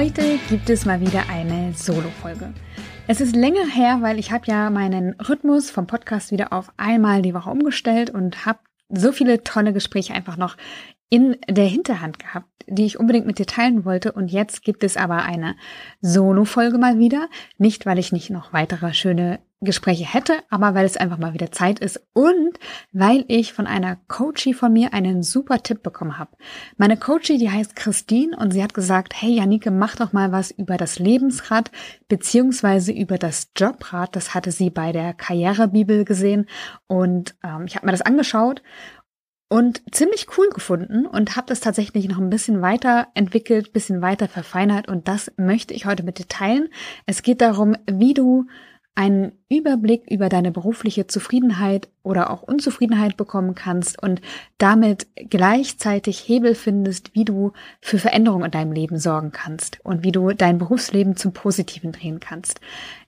Heute gibt es mal wieder eine Solo-Folge. Es ist länger her, weil ich habe ja meinen Rhythmus vom Podcast wieder auf einmal die Woche umgestellt und habe so viele tolle Gespräche einfach noch in der Hinterhand gehabt, die ich unbedingt mit dir teilen wollte. Und jetzt gibt es aber eine Solo-Folge mal wieder. Nicht, weil ich nicht noch weitere schöne Gespräche hätte, aber weil es einfach mal wieder Zeit ist und weil ich von einer Coachie von mir einen super Tipp bekommen habe. Meine Coachie, die heißt Christine und sie hat gesagt, hey Janike, mach doch mal was über das Lebensrad beziehungsweise über das Jobrad. Das hatte sie bei der Karrierebibel gesehen und ähm, ich habe mir das angeschaut und ziemlich cool gefunden und habe das tatsächlich noch ein bisschen weiter entwickelt, bisschen weiter verfeinert und das möchte ich heute mit dir teilen. Es geht darum, wie du einen Überblick über deine berufliche Zufriedenheit oder auch Unzufriedenheit bekommen kannst und damit gleichzeitig Hebel findest, wie du für Veränderungen in deinem Leben sorgen kannst und wie du dein Berufsleben zum Positiven drehen kannst.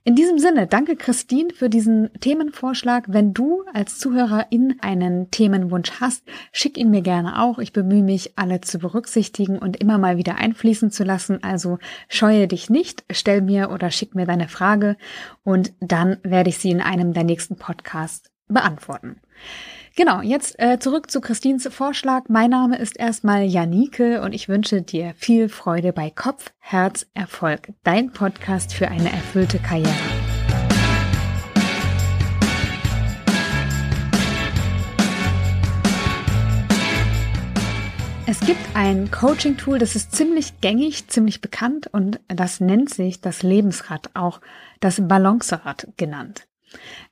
In diesem Sinne, danke Christine für diesen Themenvorschlag. Wenn du als Zuhörerin einen Themenwunsch hast, schick ihn mir gerne auch. Ich bemühe mich, alle zu berücksichtigen und immer mal wieder einfließen zu lassen. Also scheue dich nicht, stell mir oder schick mir deine Frage und dann werde ich sie in einem der nächsten Podcasts beantworten. Genau, jetzt äh, zurück zu Christines Vorschlag. Mein Name ist erstmal Janike und ich wünsche dir viel Freude bei Kopf, Herz, Erfolg. Dein Podcast für eine erfüllte Karriere. Es gibt ein Coaching-Tool, das ist ziemlich gängig, ziemlich bekannt und das nennt sich das Lebensrad, auch das Balancerad genannt.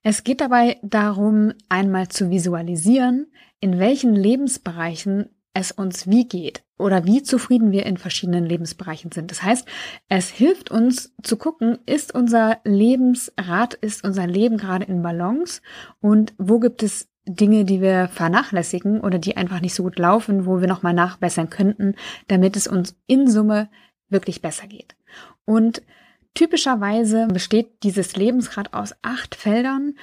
Es geht dabei darum, einmal zu visualisieren, in welchen Lebensbereichen es uns wie geht oder wie zufrieden wir in verschiedenen Lebensbereichen sind. Das heißt, es hilft uns zu gucken, ist unser Lebensrad, ist unser Leben gerade in Balance und wo gibt es Dinge, die wir vernachlässigen oder die einfach nicht so gut laufen, wo wir nochmal nachbessern könnten, damit es uns in Summe wirklich besser geht. Und Typischerweise besteht dieses Lebensrad aus acht Feldern,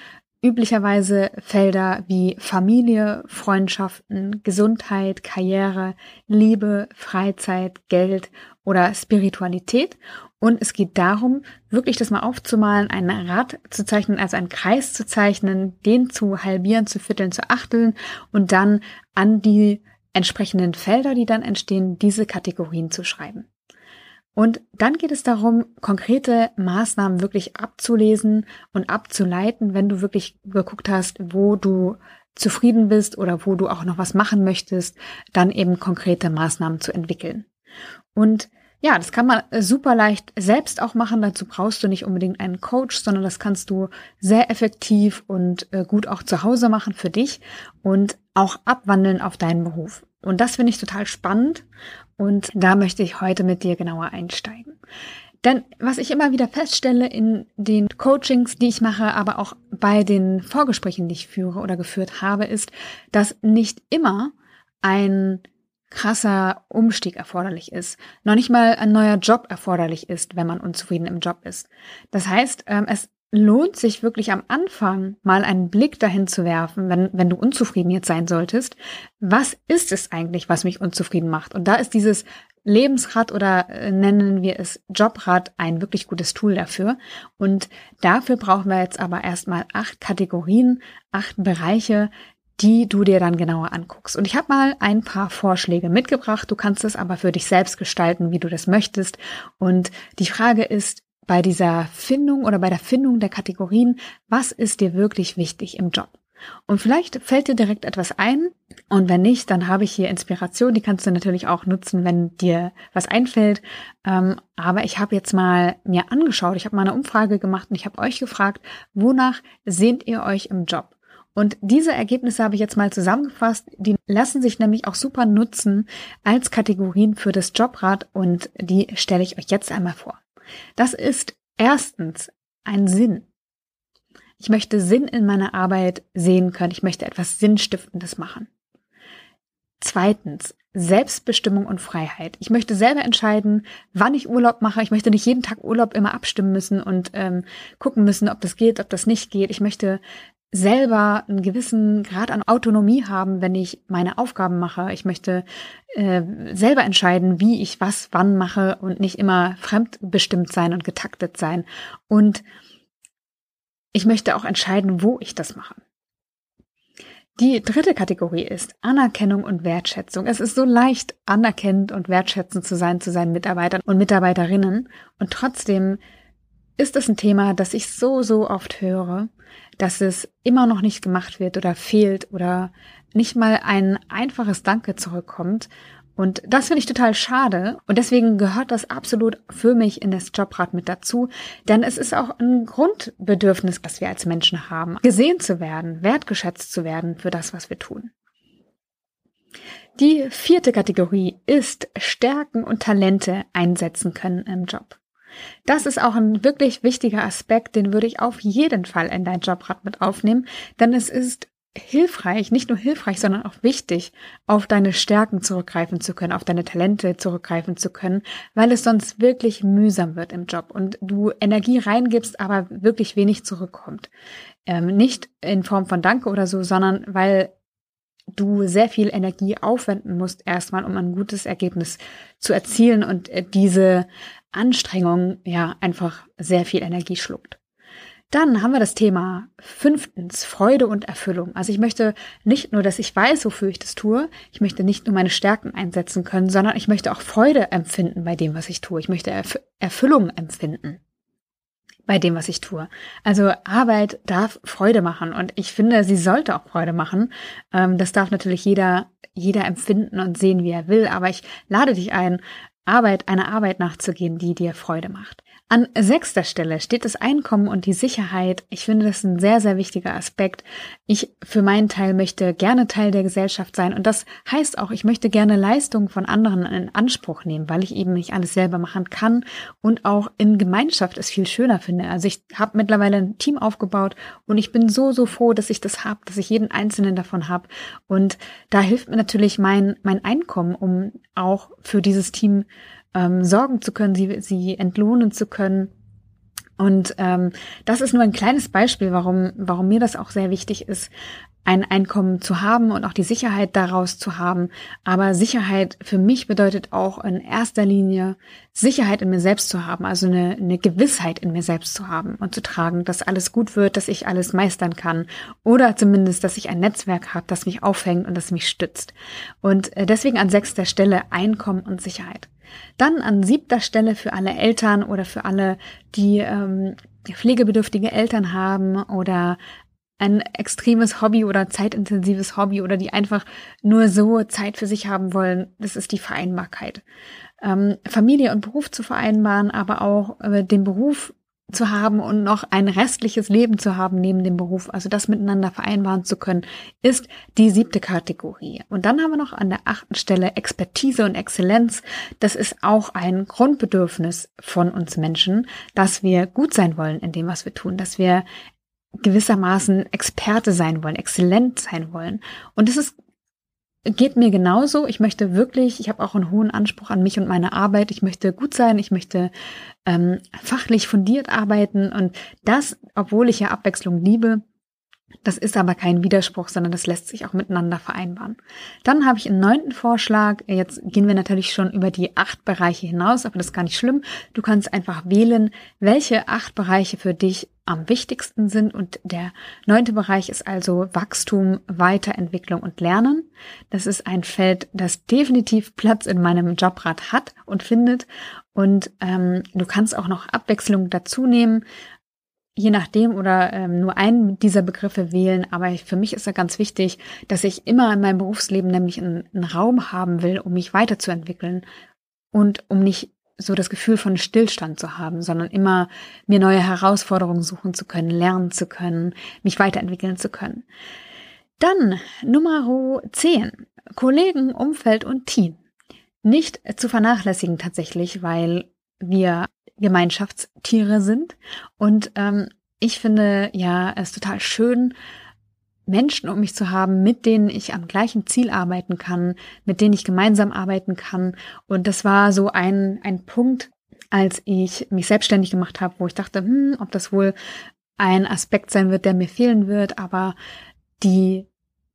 üblicherweise Felder wie Familie, Freundschaften, Gesundheit, Karriere, Liebe, Freizeit, Geld oder Spiritualität. Und es geht darum, wirklich das mal aufzumalen, ein Rad zu zeichnen, also einen Kreis zu zeichnen, den zu halbieren, zu vierteln, zu achteln und dann an die entsprechenden Felder, die dann entstehen, diese Kategorien zu schreiben. Und dann geht es darum, konkrete Maßnahmen wirklich abzulesen und abzuleiten, wenn du wirklich geguckt hast, wo du zufrieden bist oder wo du auch noch was machen möchtest, dann eben konkrete Maßnahmen zu entwickeln. Und ja, das kann man super leicht selbst auch machen. Dazu brauchst du nicht unbedingt einen Coach, sondern das kannst du sehr effektiv und äh, gut auch zu Hause machen für dich und auch abwandeln auf deinen Beruf. Und das finde ich total spannend und da möchte ich heute mit dir genauer einsteigen. Denn was ich immer wieder feststelle in den Coachings, die ich mache, aber auch bei den Vorgesprächen, die ich führe oder geführt habe, ist, dass nicht immer ein krasser Umstieg erforderlich ist. Noch nicht mal ein neuer Job erforderlich ist, wenn man unzufrieden im Job ist. Das heißt, ähm, es lohnt sich wirklich am Anfang mal einen Blick dahin zu werfen, wenn, wenn du unzufrieden jetzt sein solltest. Was ist es eigentlich, was mich unzufrieden macht? Und da ist dieses Lebensrad oder äh, nennen wir es Jobrad ein wirklich gutes Tool dafür. Und dafür brauchen wir jetzt aber erstmal acht Kategorien, acht Bereiche, die du dir dann genauer anguckst. Und ich habe mal ein paar Vorschläge mitgebracht. Du kannst es aber für dich selbst gestalten, wie du das möchtest. Und die Frage ist, bei dieser Findung oder bei der Findung der Kategorien, was ist dir wirklich wichtig im Job? Und vielleicht fällt dir direkt etwas ein. Und wenn nicht, dann habe ich hier Inspiration. Die kannst du natürlich auch nutzen, wenn dir was einfällt. Ähm, aber ich habe jetzt mal mir angeschaut, ich habe mal eine Umfrage gemacht und ich habe euch gefragt, wonach sehnt ihr euch im Job? Und diese Ergebnisse habe ich jetzt mal zusammengefasst. Die lassen sich nämlich auch super nutzen als Kategorien für das Jobrad und die stelle ich euch jetzt einmal vor. Das ist erstens ein Sinn. Ich möchte Sinn in meiner Arbeit sehen können. Ich möchte etwas Sinnstiftendes machen. Zweitens, Selbstbestimmung und Freiheit. Ich möchte selber entscheiden, wann ich Urlaub mache. Ich möchte nicht jeden Tag Urlaub immer abstimmen müssen und ähm, gucken müssen, ob das geht, ob das nicht geht. Ich möchte selber einen gewissen Grad an Autonomie haben, wenn ich meine Aufgaben mache. Ich möchte äh, selber entscheiden, wie ich was wann mache und nicht immer fremdbestimmt sein und getaktet sein. Und ich möchte auch entscheiden, wo ich das mache. Die dritte Kategorie ist Anerkennung und Wertschätzung. Es ist so leicht, anerkennend und wertschätzend zu sein zu seinen Mitarbeitern und Mitarbeiterinnen. Und trotzdem ist es ein Thema, das ich so, so oft höre, dass es immer noch nicht gemacht wird oder fehlt oder nicht mal ein einfaches Danke zurückkommt. Und das finde ich total schade. Und deswegen gehört das absolut für mich in das Jobrad mit dazu. Denn es ist auch ein Grundbedürfnis, das wir als Menschen haben, gesehen zu werden, wertgeschätzt zu werden für das, was wir tun. Die vierte Kategorie ist Stärken und Talente einsetzen können im Job. Das ist auch ein wirklich wichtiger Aspekt, den würde ich auf jeden Fall in dein Jobrad mit aufnehmen, denn es ist hilfreich, nicht nur hilfreich, sondern auch wichtig, auf deine Stärken zurückgreifen zu können, auf deine Talente zurückgreifen zu können, weil es sonst wirklich mühsam wird im Job und du Energie reingibst, aber wirklich wenig zurückkommt. Ähm, nicht in Form von Danke oder so, sondern weil du sehr viel Energie aufwenden musst erstmal, um ein gutes Ergebnis zu erzielen und äh, diese Anstrengung ja einfach sehr viel Energie schluckt. Dann haben wir das Thema fünftens, Freude und Erfüllung. Also ich möchte nicht nur, dass ich weiß, wofür ich das tue, ich möchte nicht nur meine Stärken einsetzen können, sondern ich möchte auch Freude empfinden bei dem, was ich tue. Ich möchte Erf Erfüllung empfinden bei dem, was ich tue. Also Arbeit darf Freude machen und ich finde, sie sollte auch Freude machen. Ähm, das darf natürlich jeder, jeder empfinden und sehen, wie er will, aber ich lade dich ein, Arbeit, einer Arbeit nachzugehen, die dir Freude macht. An sechster Stelle steht das Einkommen und die Sicherheit. Ich finde das ein sehr, sehr wichtiger Aspekt. Ich für meinen Teil möchte gerne Teil der Gesellschaft sein und das heißt auch, ich möchte gerne Leistungen von anderen in Anspruch nehmen, weil ich eben nicht alles selber machen kann und auch in Gemeinschaft es viel schöner finde. Also ich habe mittlerweile ein Team aufgebaut und ich bin so, so froh, dass ich das habe, dass ich jeden einzelnen davon habe und da hilft mir natürlich mein, mein Einkommen, um auch für dieses Team ähm, sorgen zu können, sie, sie entlohnen zu können. Und ähm, das ist nur ein kleines Beispiel, warum, warum mir das auch sehr wichtig ist, ein Einkommen zu haben und auch die Sicherheit daraus zu haben. Aber Sicherheit für mich bedeutet auch in erster Linie Sicherheit in mir selbst zu haben, also eine, eine Gewissheit in mir selbst zu haben und zu tragen, dass alles gut wird, dass ich alles meistern kann oder zumindest, dass ich ein Netzwerk habe, das mich aufhängt und das mich stützt. Und äh, deswegen an sechster Stelle Einkommen und Sicherheit. Dann an siebter Stelle für alle Eltern oder für alle, die ähm, pflegebedürftige Eltern haben oder ein extremes Hobby oder zeitintensives Hobby oder die einfach nur so Zeit für sich haben wollen, das ist die Vereinbarkeit. Ähm, Familie und Beruf zu vereinbaren, aber auch äh, den Beruf zu haben und noch ein restliches Leben zu haben neben dem Beruf, also das miteinander vereinbaren zu können, ist die siebte Kategorie. Und dann haben wir noch an der achten Stelle Expertise und Exzellenz. Das ist auch ein Grundbedürfnis von uns Menschen, dass wir gut sein wollen in dem, was wir tun, dass wir gewissermaßen Experte sein wollen, exzellent sein wollen. Und es ist geht mir genauso. Ich möchte wirklich, ich habe auch einen hohen Anspruch an mich und meine Arbeit. Ich möchte gut sein, ich möchte ähm, fachlich fundiert arbeiten und das, obwohl ich ja Abwechslung liebe, das ist aber kein Widerspruch, sondern das lässt sich auch miteinander vereinbaren. Dann habe ich einen neunten Vorschlag. Jetzt gehen wir natürlich schon über die acht Bereiche hinaus, aber das ist gar nicht schlimm. Du kannst einfach wählen, welche acht Bereiche für dich am wichtigsten sind. Und der neunte Bereich ist also Wachstum, Weiterentwicklung und Lernen. Das ist ein Feld, das definitiv Platz in meinem Jobrad hat und findet. Und ähm, du kannst auch noch Abwechslung dazu nehmen je nachdem oder ähm, nur einen dieser Begriffe wählen. Aber für mich ist ja ganz wichtig, dass ich immer in meinem Berufsleben nämlich einen, einen Raum haben will, um mich weiterzuentwickeln und um nicht so das Gefühl von Stillstand zu haben, sondern immer mir neue Herausforderungen suchen zu können, lernen zu können, mich weiterentwickeln zu können. Dann Nummer 10. Kollegen, Umfeld und Team. Nicht zu vernachlässigen tatsächlich, weil wir Gemeinschaftstiere sind. Und ähm, ich finde ja es total schön, Menschen um mich zu haben, mit denen ich am gleichen Ziel arbeiten kann, mit denen ich gemeinsam arbeiten kann. Und das war so ein, ein Punkt, als ich mich selbstständig gemacht habe, wo ich dachte, hm, ob das wohl ein Aspekt sein wird, der mir fehlen wird, aber die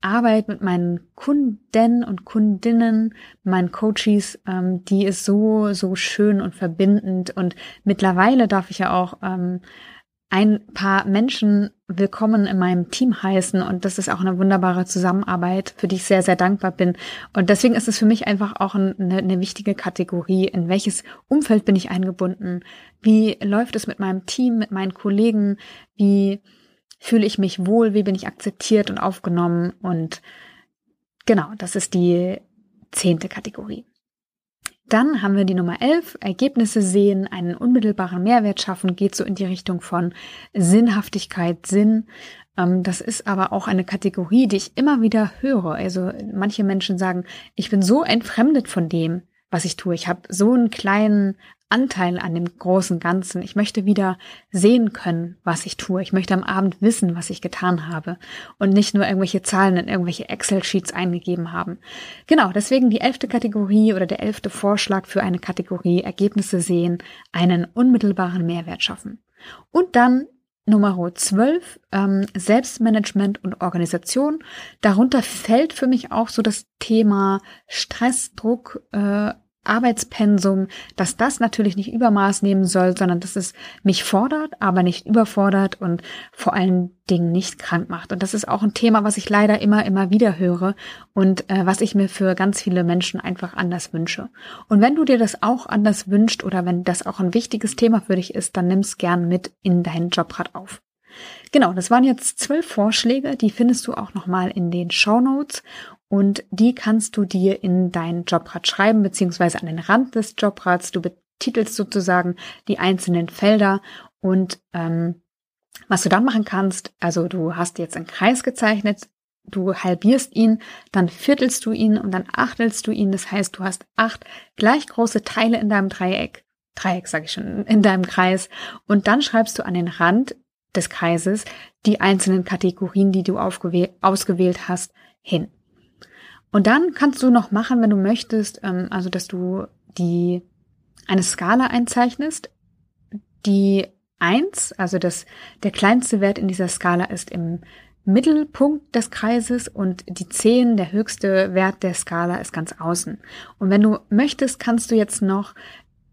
Arbeit mit meinen Kunden und Kundinnen, meinen Coaches, ähm, die ist so, so schön und verbindend. Und mittlerweile darf ich ja auch ähm, ein paar Menschen willkommen in meinem Team heißen und das ist auch eine wunderbare Zusammenarbeit, für die ich sehr, sehr dankbar bin. Und deswegen ist es für mich einfach auch eine, eine wichtige Kategorie, in welches Umfeld bin ich eingebunden, wie läuft es mit meinem Team, mit meinen Kollegen, wie fühle ich mich wohl, wie bin ich akzeptiert und aufgenommen und genau, das ist die zehnte Kategorie. Dann haben wir die Nummer 11, Ergebnisse sehen, einen unmittelbaren Mehrwert schaffen, geht so in die Richtung von Sinnhaftigkeit, Sinn. Ähm, das ist aber auch eine Kategorie, die ich immer wieder höre. Also manche Menschen sagen, ich bin so entfremdet von dem, was ich tue. Ich habe so einen kleinen Anteil an dem großen Ganzen. Ich möchte wieder sehen können, was ich tue. Ich möchte am Abend wissen, was ich getan habe und nicht nur irgendwelche Zahlen in irgendwelche Excel-Sheets eingegeben haben. Genau, deswegen die elfte Kategorie oder der elfte Vorschlag für eine Kategorie Ergebnisse sehen, einen unmittelbaren Mehrwert schaffen. Und dann Nummer 12, ähm, Selbstmanagement und Organisation. Darunter fällt für mich auch so das Thema Stress, Druck, äh, Arbeitspensum, dass das natürlich nicht Übermaß nehmen soll, sondern dass es mich fordert, aber nicht überfordert und vor allen Dingen nicht krank macht. Und das ist auch ein Thema, was ich leider immer, immer wieder höre und äh, was ich mir für ganz viele Menschen einfach anders wünsche. Und wenn du dir das auch anders wünscht oder wenn das auch ein wichtiges Thema für dich ist, dann nimm's gern mit in deinen Jobrad auf. Genau, das waren jetzt zwölf Vorschläge, die findest du auch nochmal in den Show Notes und die kannst du dir in dein Jobrad schreiben, beziehungsweise an den Rand des Jobrads. Du betitelst sozusagen die einzelnen Felder und ähm, was du dann machen kannst, also du hast jetzt einen Kreis gezeichnet, du halbierst ihn, dann viertelst du ihn und dann achtelst du ihn. Das heißt, du hast acht gleich große Teile in deinem Dreieck. Dreieck sage ich schon, in deinem Kreis. Und dann schreibst du an den Rand des Kreises die einzelnen Kategorien, die du ausgewählt hast, hin. Und dann kannst du noch machen, wenn du möchtest, ähm, also dass du die eine Skala einzeichnest. Die eins, also das, der kleinste Wert in dieser Skala ist im Mittelpunkt des Kreises und die zehn, der höchste Wert der Skala, ist ganz außen. Und wenn du möchtest, kannst du jetzt noch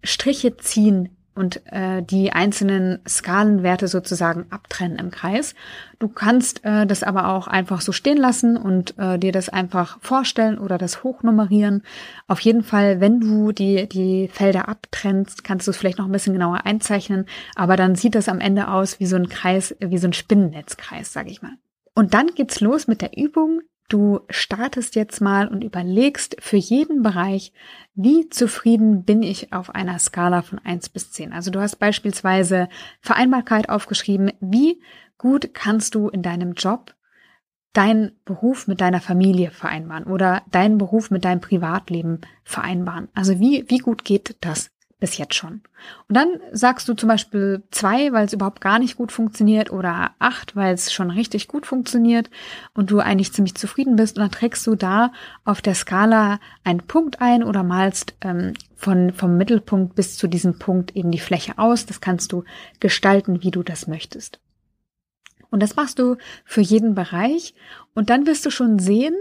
Striche ziehen und äh, die einzelnen Skalenwerte sozusagen abtrennen im Kreis. Du kannst äh, das aber auch einfach so stehen lassen und äh, dir das einfach vorstellen oder das hochnummerieren. Auf jeden Fall, wenn du die, die Felder abtrennst, kannst du es vielleicht noch ein bisschen genauer einzeichnen, aber dann sieht das am Ende aus wie so ein Kreis, wie so ein Spinnennetzkreis, sag ich mal. Und dann geht's los mit der Übung. Du startest jetzt mal und überlegst für jeden Bereich, wie zufrieden bin ich auf einer Skala von eins bis zehn. Also du hast beispielsweise Vereinbarkeit aufgeschrieben. Wie gut kannst du in deinem Job deinen Beruf mit deiner Familie vereinbaren oder deinen Beruf mit deinem Privatleben vereinbaren? Also wie, wie gut geht das? Bis jetzt schon. Und dann sagst du zum Beispiel zwei, weil es überhaupt gar nicht gut funktioniert oder acht, weil es schon richtig gut funktioniert und du eigentlich ziemlich zufrieden bist. Und dann trägst du da auf der Skala einen Punkt ein oder malst ähm, von, vom Mittelpunkt bis zu diesem Punkt eben die Fläche aus. Das kannst du gestalten, wie du das möchtest. Und das machst du für jeden Bereich. Und dann wirst du schon sehen,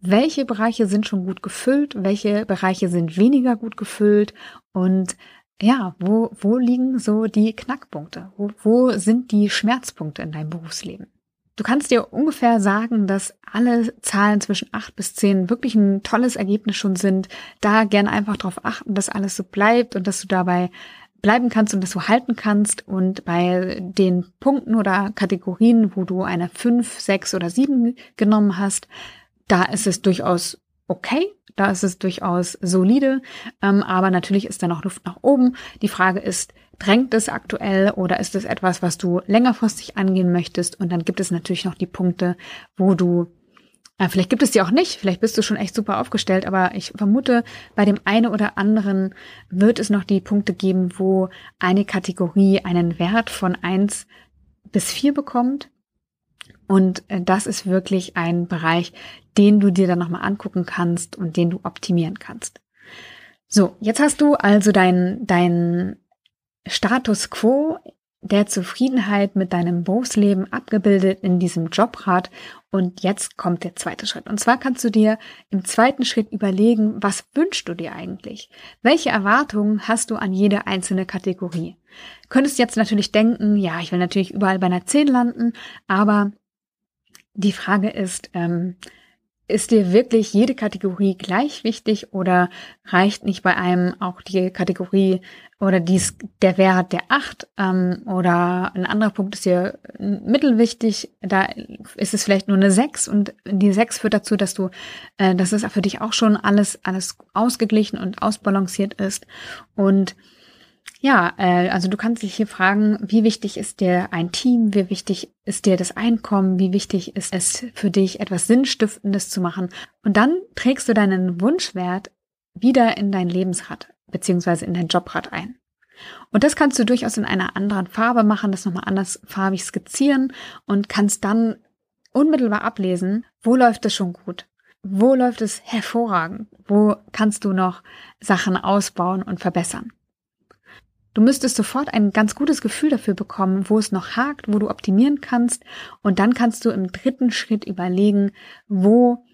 welche Bereiche sind schon gut gefüllt, welche Bereiche sind weniger gut gefüllt und ja, wo, wo liegen so die Knackpunkte? Wo, wo sind die Schmerzpunkte in deinem Berufsleben? Du kannst dir ungefähr sagen, dass alle Zahlen zwischen acht bis zehn wirklich ein tolles Ergebnis schon sind. Da gerne einfach darauf achten, dass alles so bleibt und dass du dabei bleiben kannst und dass du halten kannst. Und bei den Punkten oder Kategorien, wo du eine fünf, sechs oder sieben genommen hast, da ist es durchaus okay, da ist es durchaus solide, ähm, aber natürlich ist da noch Luft nach oben. Die Frage ist, drängt es aktuell oder ist es etwas, was du längerfristig angehen möchtest? Und dann gibt es natürlich noch die Punkte, wo du äh, Vielleicht gibt es die auch nicht, vielleicht bist du schon echt super aufgestellt, aber ich vermute, bei dem einen oder anderen wird es noch die Punkte geben, wo eine Kategorie einen Wert von eins bis vier bekommt und äh, das ist wirklich ein Bereich, den du dir dann nochmal angucken kannst und den du optimieren kannst. So, jetzt hast du also dein, dein Status quo der Zufriedenheit mit deinem Berufsleben abgebildet in diesem Jobrad. Und jetzt kommt der zweite Schritt. Und zwar kannst du dir im zweiten Schritt überlegen, was wünschst du dir eigentlich? Welche Erwartungen hast du an jede einzelne Kategorie? Könntest jetzt natürlich denken, ja, ich will natürlich überall bei einer 10 landen, aber die Frage ist, ähm, ist dir wirklich jede Kategorie gleich wichtig oder reicht nicht bei einem auch die Kategorie oder dies, der Wert der acht ähm, oder ein anderer Punkt ist dir mittelwichtig, da ist es vielleicht nur eine sechs und die sechs führt dazu, dass du, äh, dass es für dich auch schon alles, alles ausgeglichen und ausbalanciert ist und ja, äh, also du kannst dich hier fragen, wie wichtig ist dir ein Team, wie wichtig ist dir das Einkommen, wie wichtig ist es für dich, etwas Sinnstiftendes zu machen. Und dann trägst du deinen Wunschwert wieder in dein Lebensrad beziehungsweise in dein Jobrad ein. Und das kannst du durchaus in einer anderen Farbe machen, das nochmal anders farbig skizzieren und kannst dann unmittelbar ablesen, wo läuft es schon gut, wo läuft es hervorragend, wo kannst du noch Sachen ausbauen und verbessern. Du müsstest sofort ein ganz gutes Gefühl dafür bekommen, wo es noch hakt, wo du optimieren kannst. Und dann kannst du im dritten Schritt überlegen, wo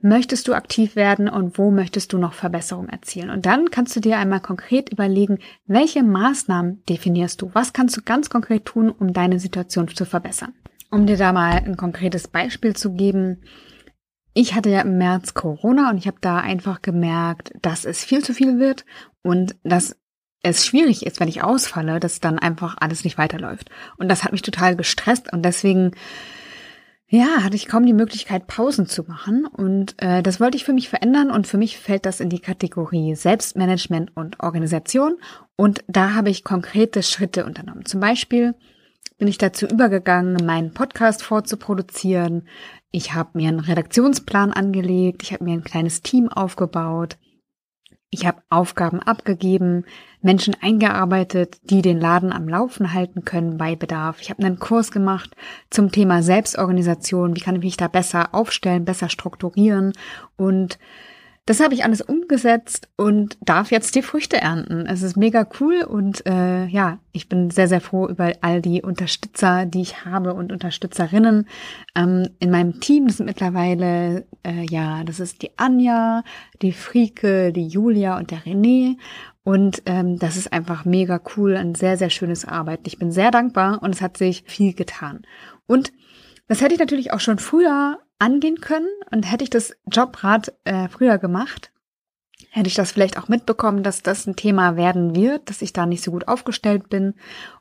möchtest du aktiv werden und wo möchtest du noch Verbesserungen erzielen. Und dann kannst du dir einmal konkret überlegen, welche Maßnahmen definierst du? Was kannst du ganz konkret tun, um deine Situation zu verbessern? Um dir da mal ein konkretes Beispiel zu geben. Ich hatte ja im März Corona und ich habe da einfach gemerkt, dass es viel zu viel wird und dass es schwierig ist, wenn ich ausfalle, dass dann einfach alles nicht weiterläuft. Und das hat mich total gestresst und deswegen, ja, hatte ich kaum die Möglichkeit, Pausen zu machen. Und äh, das wollte ich für mich verändern und für mich fällt das in die Kategorie Selbstmanagement und Organisation. Und da habe ich konkrete Schritte unternommen. Zum Beispiel bin ich dazu übergegangen, meinen Podcast vorzuproduzieren. Ich habe mir einen Redaktionsplan angelegt, ich habe mir ein kleines Team aufgebaut. Ich habe Aufgaben abgegeben, Menschen eingearbeitet, die den Laden am Laufen halten können bei Bedarf. Ich habe einen Kurs gemacht zum Thema Selbstorganisation. Wie kann ich mich da besser aufstellen, besser strukturieren und das habe ich alles umgesetzt und darf jetzt die Früchte ernten. Es ist mega cool und äh, ja, ich bin sehr, sehr froh über all die Unterstützer, die ich habe und Unterstützerinnen ähm, in meinem Team. Das sind mittlerweile, äh, ja, das ist die Anja, die Frieke, die Julia und der René. Und ähm, das ist einfach mega cool, ein sehr, sehr schönes Arbeiten. Ich bin sehr dankbar und es hat sich viel getan. Und das hätte ich natürlich auch schon früher angehen können. Und hätte ich das Jobrad äh, früher gemacht, hätte ich das vielleicht auch mitbekommen, dass das ein Thema werden wird, dass ich da nicht so gut aufgestellt bin.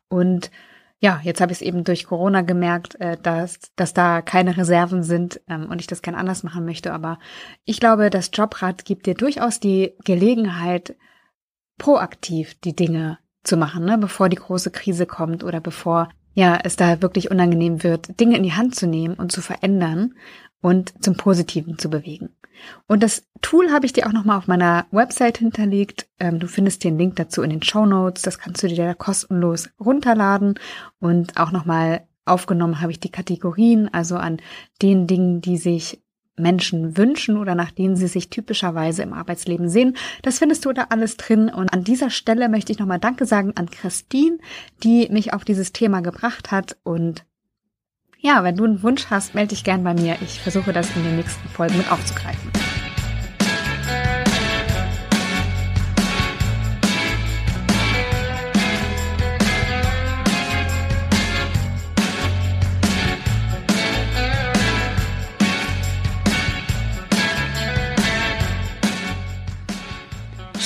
Und ja, jetzt habe ich es eben durch Corona gemerkt, äh, dass, dass da keine Reserven sind ähm, und ich das gern anders machen möchte. Aber ich glaube, das Jobrad gibt dir durchaus die Gelegenheit, proaktiv die Dinge zu machen, ne, bevor die große Krise kommt oder bevor ja es da wirklich unangenehm wird, Dinge in die Hand zu nehmen und zu verändern und zum Positiven zu bewegen. Und das Tool habe ich dir auch nochmal auf meiner Website hinterlegt. Ähm, du findest den Link dazu in den Show Notes. Das kannst du dir da kostenlos runterladen. Und auch nochmal aufgenommen habe ich die Kategorien, also an den Dingen, die sich Menschen wünschen oder nach denen sie sich typischerweise im Arbeitsleben sehen. Das findest du da alles drin. Und an dieser Stelle möchte ich nochmal Danke sagen an Christine, die mich auf dieses Thema gebracht hat und ja, wenn du einen Wunsch hast, melde dich gern bei mir. Ich versuche das in den nächsten Folgen mit aufzugreifen.